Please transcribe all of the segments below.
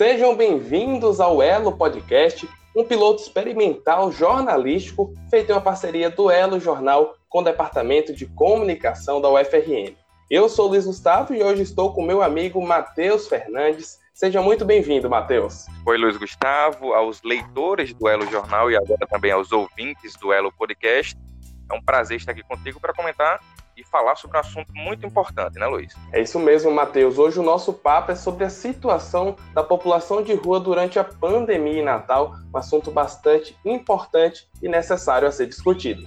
Sejam bem-vindos ao Elo Podcast, um piloto experimental jornalístico feito em uma parceria do Elo Jornal com o Departamento de Comunicação da UFRN. Eu sou Luiz Gustavo e hoje estou com meu amigo Matheus Fernandes. Seja muito bem-vindo, Matheus. Oi, Luiz Gustavo, aos leitores do Elo Jornal e agora também aos ouvintes do Elo Podcast. É um prazer estar aqui contigo para comentar e falar sobre um assunto muito importante, né, Luiz? É isso mesmo, Matheus. Hoje o nosso papo é sobre a situação da população de rua durante a pandemia em Natal, um assunto bastante importante e necessário a ser discutido.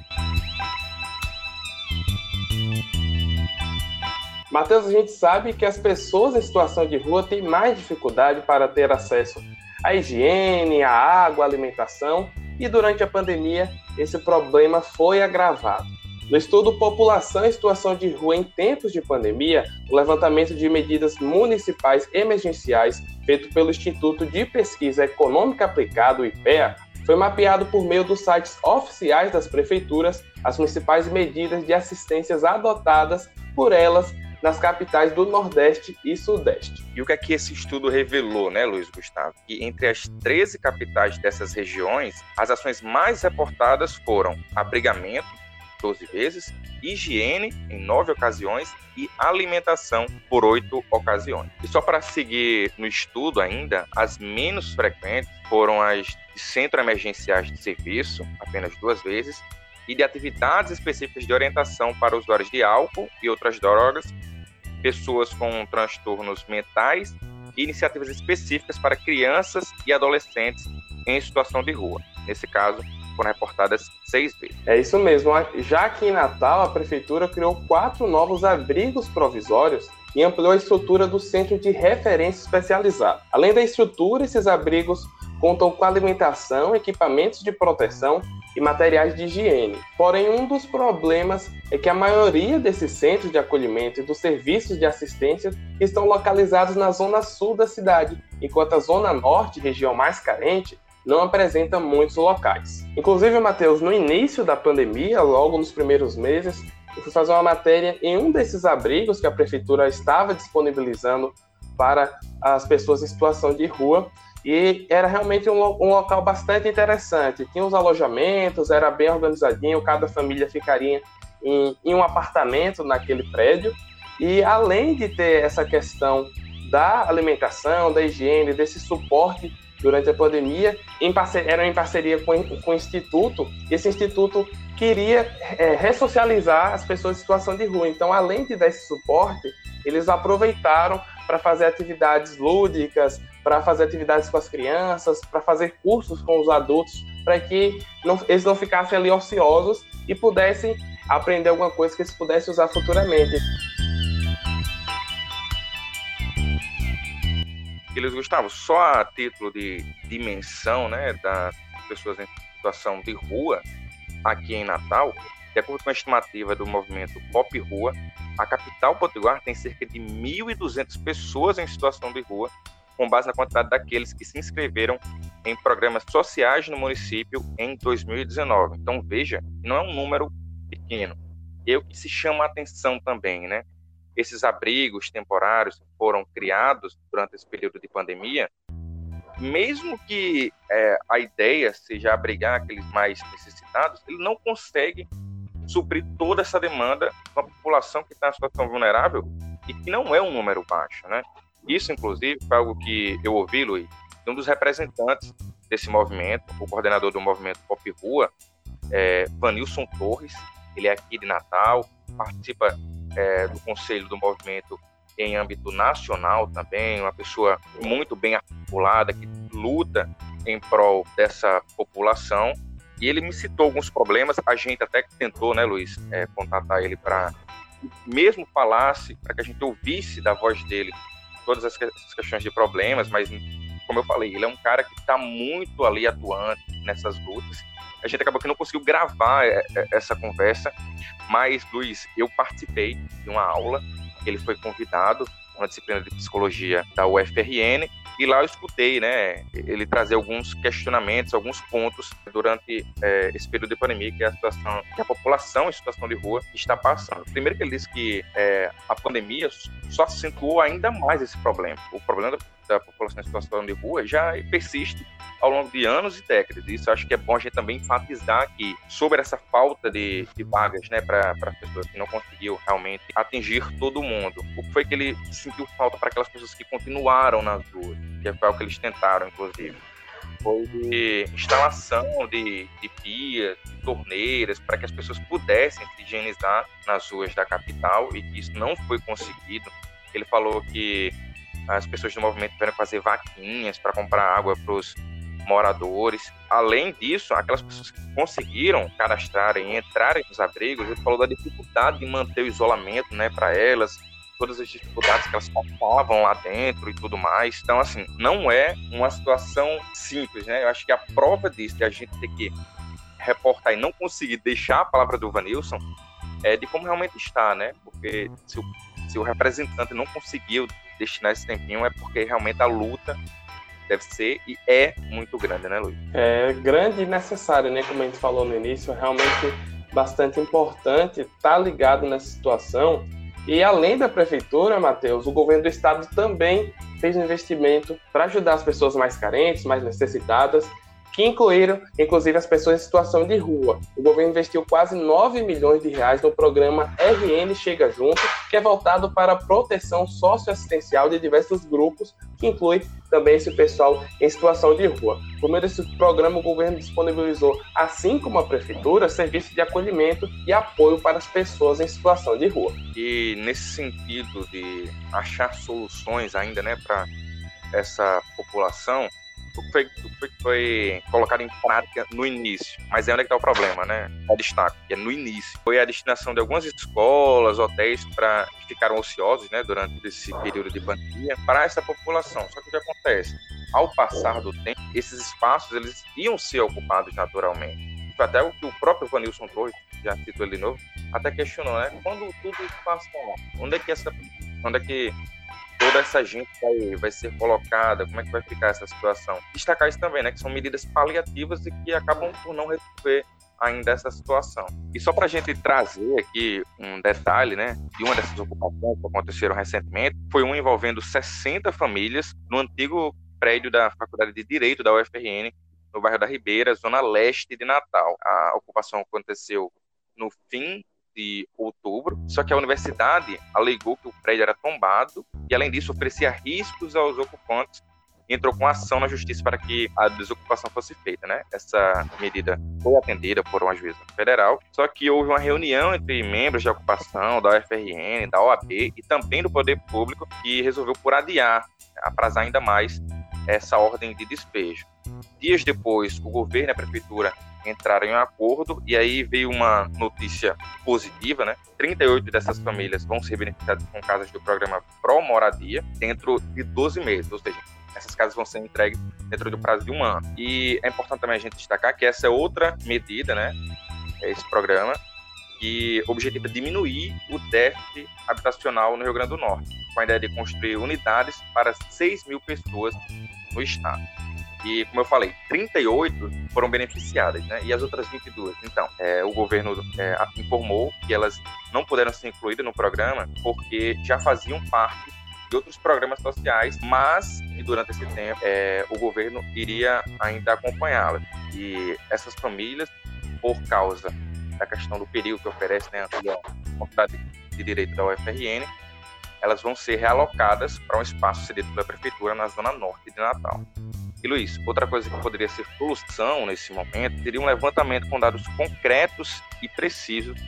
Matheus, a gente sabe que as pessoas em situação de rua têm mais dificuldade para ter acesso à higiene, à água, à alimentação, e durante a pandemia esse problema foi agravado. No estudo População em Situação de Rua em Tempos de Pandemia, o levantamento de medidas municipais emergenciais, feito pelo Instituto de Pesquisa Econômica Aplicada, IPEA, foi mapeado por meio dos sites oficiais das prefeituras as principais medidas de assistências adotadas por elas nas capitais do Nordeste e Sudeste. E o que é que esse estudo revelou, né, Luiz Gustavo? Que entre as 13 capitais dessas regiões, as ações mais reportadas foram abrigamento, 12 vezes, higiene em 9 ocasiões e alimentação por 8 ocasiões. E só para seguir no estudo ainda, as menos frequentes foram as de centro emergenciais de serviço, apenas duas vezes, e de atividades específicas de orientação para usuários de álcool e outras drogas, pessoas com transtornos mentais e iniciativas específicas para crianças e adolescentes em situação de rua. Nesse caso, foram reportadas seis vezes. É isso mesmo. Já que em Natal, a prefeitura criou quatro novos abrigos provisórios e ampliou a estrutura do centro de referência especializado. Além da estrutura, esses abrigos contam com alimentação, equipamentos de proteção e materiais de higiene. Porém, um dos problemas é que a maioria desses centros de acolhimento e dos serviços de assistência estão localizados na zona sul da cidade, enquanto a zona norte, região mais carente, não apresenta muitos locais. Inclusive, Matheus, no início da pandemia, logo nos primeiros meses, eu fui fazer uma matéria em um desses abrigos que a prefeitura estava disponibilizando para as pessoas em situação de rua. E era realmente um, um local bastante interessante. Tinha os alojamentos, era bem organizadinho, cada família ficaria em, em um apartamento naquele prédio. E além de ter essa questão da alimentação, da higiene, desse suporte durante a pandemia, em parceria, eram em parceria com, com o Instituto, esse Instituto queria é, ressocializar as pessoas em situação de rua. Então, além de dar esse suporte, eles aproveitaram para fazer atividades lúdicas, para fazer atividades com as crianças, para fazer cursos com os adultos, para que não, eles não ficassem ali ociosos e pudessem aprender alguma coisa que eles pudessem usar futuramente. Eles, Gustavo, só a título de dimensão né, das pessoas em situação de rua aqui em Natal, de acordo com a estimativa do movimento Pop Rua, a capital potiguar tem cerca de 1.200 pessoas em situação de rua, com base na quantidade daqueles que se inscreveram em programas sociais no município em 2019. Então veja, não é um número pequeno. E é o que se chama a atenção também, né? Esses abrigos temporários foram criados durante esse período de pandemia, mesmo que é, a ideia seja abrigar aqueles mais necessitados, ele não consegue suprir toda essa demanda de uma população que está em situação vulnerável e que não é um número baixo, né? Isso, inclusive, foi algo que eu ouvi, Luiz, de um dos representantes desse movimento, o coordenador do movimento Pop Rua, é, Vanilson Torres, ele é aqui de Natal, participa é, do conselho do movimento em âmbito nacional também, uma pessoa muito bem articulada, que luta em prol dessa população. E ele me citou alguns problemas, a gente até tentou, né, Luiz, é, contatar ele para mesmo falasse, para que a gente ouvisse da voz dele todas essas questões de problemas, mas como eu falei, ele é um cara que está muito ali atuante nessas lutas a gente acabou que não conseguiu gravar é, é, essa conversa, mas, Luiz, eu participei de uma aula, ele foi convidado, uma disciplina de psicologia da UFRN, e lá eu escutei, né, ele trazer alguns questionamentos, alguns pontos durante é, esse período de pandemia que a situação, que a população em situação de rua está passando. Primeiro que ele disse que é, a pandemia só acentuou ainda mais esse problema, o problema dessa população em situação de rua já persiste ao longo de anos e décadas. Isso acho que é bom a gente também enfatizar aqui sobre essa falta de, de vagas né, para as pessoas que não conseguiu realmente atingir todo mundo. O que foi que ele sentiu falta para aquelas pessoas que continuaram nas ruas, que é o que eles tentaram, inclusive foi de instalação de, de pias, de torneiras, para que as pessoas pudessem se higienizar nas ruas da capital e que isso não foi conseguido. Ele falou que as pessoas do movimento tiveram fazer vaquinhas para comprar água para os moradores. Além disso, aquelas pessoas que conseguiram cadastrarem e entrarem nos abrigos, ele falou da dificuldade de manter o isolamento né, para elas, todas as dificuldades que elas passavam lá dentro e tudo mais. Então, assim, não é uma situação simples, né? Eu acho que a prova disso, que a gente tem que reportar e não conseguir deixar a palavra do Vanilson, é de como realmente está, né? Porque se o, se o representante não conseguiu destinar esse tempinho, é porque realmente a luta deve ser e é muito grande, né, Luiz? É grande e necessário, né? Como a gente falou no início, é realmente bastante importante estar ligado nessa situação. E além da prefeitura, Matheus, o governo do estado também fez um investimento para ajudar as pessoas mais carentes, mais necessitadas, que incluíram, inclusive, as pessoas em situação de rua. O governo investiu quase 9 milhões de reais no programa RN Chega Junto, que é voltado para a proteção socioassistencial de diversos grupos, que inclui também esse pessoal em situação de rua. Por meio desse programa, o governo disponibilizou, assim como a prefeitura, serviços de acolhimento e apoio para as pessoas em situação de rua. E nesse sentido de achar soluções ainda, né, para essa população, que foi, foi, foi colocado em prática no início. Mas é onde é está o problema, né? O destaque, que é no início. Foi a destinação de algumas escolas, hotéis para que ficaram ociosos, né, durante esse período de pandemia, para essa população. Só que o que acontece? Ao passar do tempo, esses espaços eles iam ser ocupados naturalmente. Até o que o próprio Vanilson Torres, já citou ele de novo, até questionou, né? Quando tudo passa, onde é que essa onde é que toda essa gente vai, vai ser colocada, como é que vai ficar essa situação. Destacar isso também, né, que são medidas paliativas e que acabam por não resolver ainda essa situação. E só para a gente trazer aqui um detalhe, né, de uma dessas ocupações que aconteceram recentemente, foi uma envolvendo 60 famílias no antigo prédio da Faculdade de Direito da UFRN, no bairro da Ribeira, zona leste de Natal. A ocupação aconteceu no fim de outubro, só que a universidade alegou que o prédio era tombado e, além disso, oferecia riscos aos ocupantes entrou com ação na justiça para que a desocupação fosse feita, né? Essa medida foi atendida por uma juíza federal, só que houve uma reunião entre membros da ocupação, da UFRN, da OAB e também do Poder Público que resolveu por adiar, aprazar ainda mais essa ordem de despejo. Dias depois, o governo e a prefeitura entraram em um acordo e aí veio uma notícia positiva, né? 38 dessas famílias vão ser beneficiadas com casas do programa Pro Moradia dentro de 12 meses, ou seja, essas casas vão ser entregues dentro do prazo de um ano. E é importante também a gente destacar que essa é outra medida, né? É esse programa que objetiva diminuir o déficit habitacional no Rio Grande do Norte, com a ideia de construir unidades para 6 mil pessoas no estado. E, como eu falei, 38 foram beneficiadas, né? E as outras 22. Então, é, o governo é, informou que elas não puderam ser incluídas no programa porque já faziam parte de outros programas sociais, mas durante esse tempo é, o governo iria ainda acompanhá-las. E essas famílias, por causa da questão do período que oferece né, a Faculdade de Direito da UFRN, elas vão ser realocadas para um espaço cedido pela Prefeitura na Zona Norte de Natal. E Luiz, outra coisa que poderia ser solução nesse momento seria um levantamento com dados concretos e precisos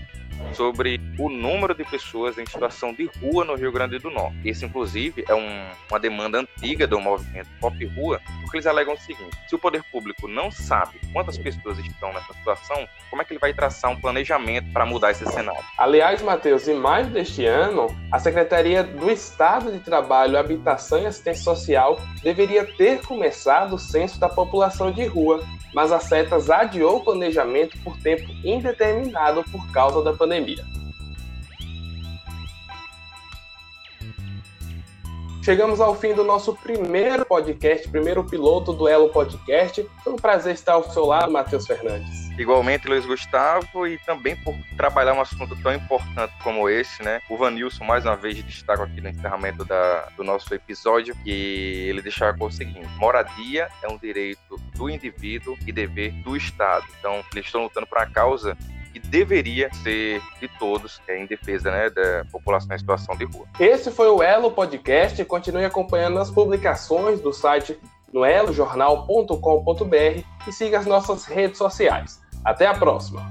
sobre o número de pessoas em situação de rua no Rio Grande do Norte. Esse, inclusive, é um, uma demanda antiga do movimento Pop Rua, porque eles alegam o seguinte: se o poder público não sabe quantas pessoas estão nessa situação, como é que ele vai traçar um planejamento para mudar esse cenário? Aliás, Matheus, em maio deste ano, a Secretaria do Estado de Trabalho, Habitação e Assistência Social deveria ter começado o censo da população de rua, mas a Cetas adiou o planejamento por tempo indeterminado por causa da pandemia. Chegamos ao fim do nosso primeiro podcast, primeiro piloto do Elo Podcast. Foi um prazer estar ao seu lado, Matheus Fernandes. Igualmente, Luiz Gustavo, e também por trabalhar um assunto tão importante como esse, né? O Vanilson, mais uma vez, destaca aqui no encerramento da, do nosso episódio, que ele deixava o seguinte: moradia é um direito do indivíduo e dever do Estado. Então, eles estão lutando por uma causa que deveria ser de todos é, em defesa né, da população em situação de rua. Esse foi o Elo Podcast. Continue acompanhando as publicações do site no elojornal.com.br e siga as nossas redes sociais. Até a próxima!